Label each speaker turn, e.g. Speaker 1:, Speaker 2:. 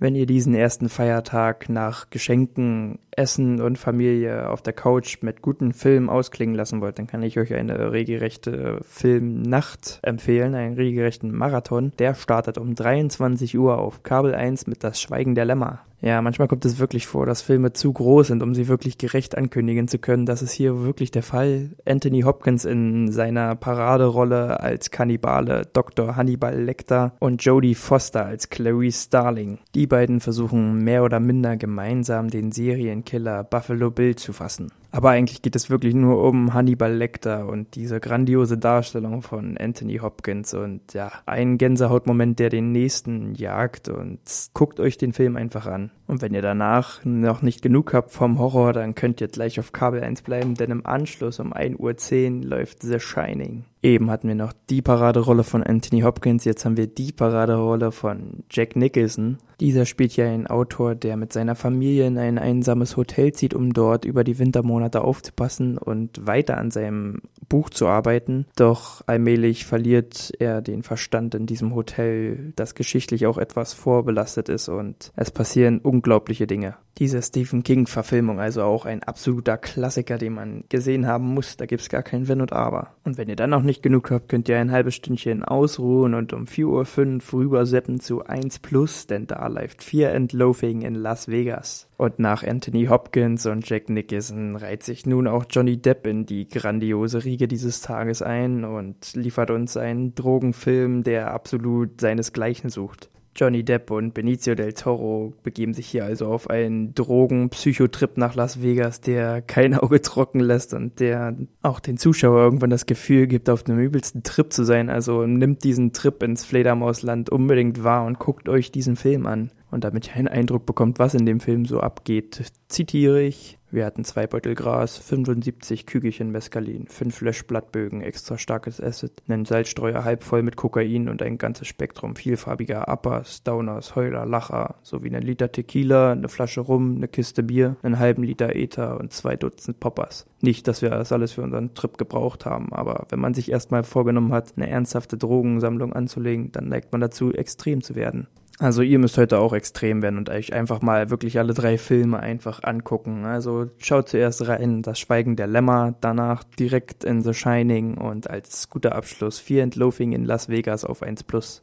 Speaker 1: Wenn ihr diesen ersten Feiertag nach Geschenken, Essen und Familie auf der Couch mit guten Filmen ausklingen lassen wollt, dann kann ich euch eine regelrechte Filmnacht empfehlen, einen regelrechten Marathon. Der startet um 23 Uhr auf Kabel 1 mit Das Schweigen der Lämmer. Ja, manchmal kommt es wirklich vor, dass Filme zu groß sind, um sie wirklich gerecht ankündigen zu können. Das ist hier wirklich der Fall. Anthony Hopkins in seiner Paraderolle als Kannibale Dr. Hannibal Lecter und Jodie Foster als Clarice Starling. Die beiden versuchen mehr oder minder gemeinsam den Serienkiller Buffalo Bill zu fassen. Aber eigentlich geht es wirklich nur um Hannibal Lecter und diese grandiose Darstellung von Anthony Hopkins und ja, ein Gänsehautmoment, der den nächsten jagt und guckt euch den Film einfach an. Und wenn ihr danach noch nicht genug habt vom Horror, dann könnt ihr gleich auf Kabel 1 bleiben, denn im Anschluss um 1.10 Uhr läuft The Shining. Eben hatten wir noch die Paraderolle von Anthony Hopkins, jetzt haben wir die Paraderolle von Jack Nicholson. Dieser spielt ja einen Autor, der mit seiner Familie in ein einsames Hotel zieht, um dort über die Wintermonate aufzupassen und weiter an seinem Buch zu arbeiten. Doch allmählich verliert er den Verstand in diesem Hotel, das geschichtlich auch etwas vorbelastet ist und es passieren unglaubliche Dinge. Diese Stephen King-Verfilmung, also auch ein absoluter Klassiker, den man gesehen haben muss, da gibt's gar kein Wenn und Aber. Und wenn ihr dann noch nicht genug habt, könnt ihr ein halbes Stündchen ausruhen und um 4.05 Uhr rüberseppen zu 1 Plus, denn da läuft Fear and Loafing in Las Vegas. Und nach Anthony Hopkins und Jack Nicholson reiht sich nun auch Johnny Depp in die grandiose Riege dieses Tages ein und liefert uns einen Drogenfilm, der absolut seinesgleichen sucht. Johnny Depp und Benicio del Toro begeben sich hier also auf einen Drogen-Psychotrip nach Las Vegas, der kein Auge trocken lässt und der auch den Zuschauer irgendwann das Gefühl gibt, auf einem übelsten Trip zu sein. Also nimmt diesen Trip ins Fledermausland unbedingt wahr und guckt euch diesen Film an. Und damit ihr einen Eindruck bekommt, was in dem Film so abgeht, zitiere ich wir hatten zwei Beutel Gras, 75 Kügelchen Mescalin, fünf Löschblattbögen, extra starkes Acid, einen Salzstreuer halb voll mit Kokain und ein ganzes Spektrum vielfarbiger Uppers, Downers, Heuler, Lacher, sowie einen Liter Tequila, eine Flasche Rum, eine Kiste Bier, einen halben Liter Ether und zwei Dutzend Poppers. Nicht, dass wir das alles für unseren Trip gebraucht haben, aber wenn man sich erstmal vorgenommen hat, eine ernsthafte Drogensammlung anzulegen, dann neigt man dazu, extrem zu werden. Also ihr müsst heute auch extrem werden und euch einfach mal wirklich alle drei Filme einfach angucken. Also schaut zuerst rein Das Schweigen der Lämmer, danach direkt in The Shining und als guter Abschluss Fear and Loafing in Las Vegas auf 1 Plus.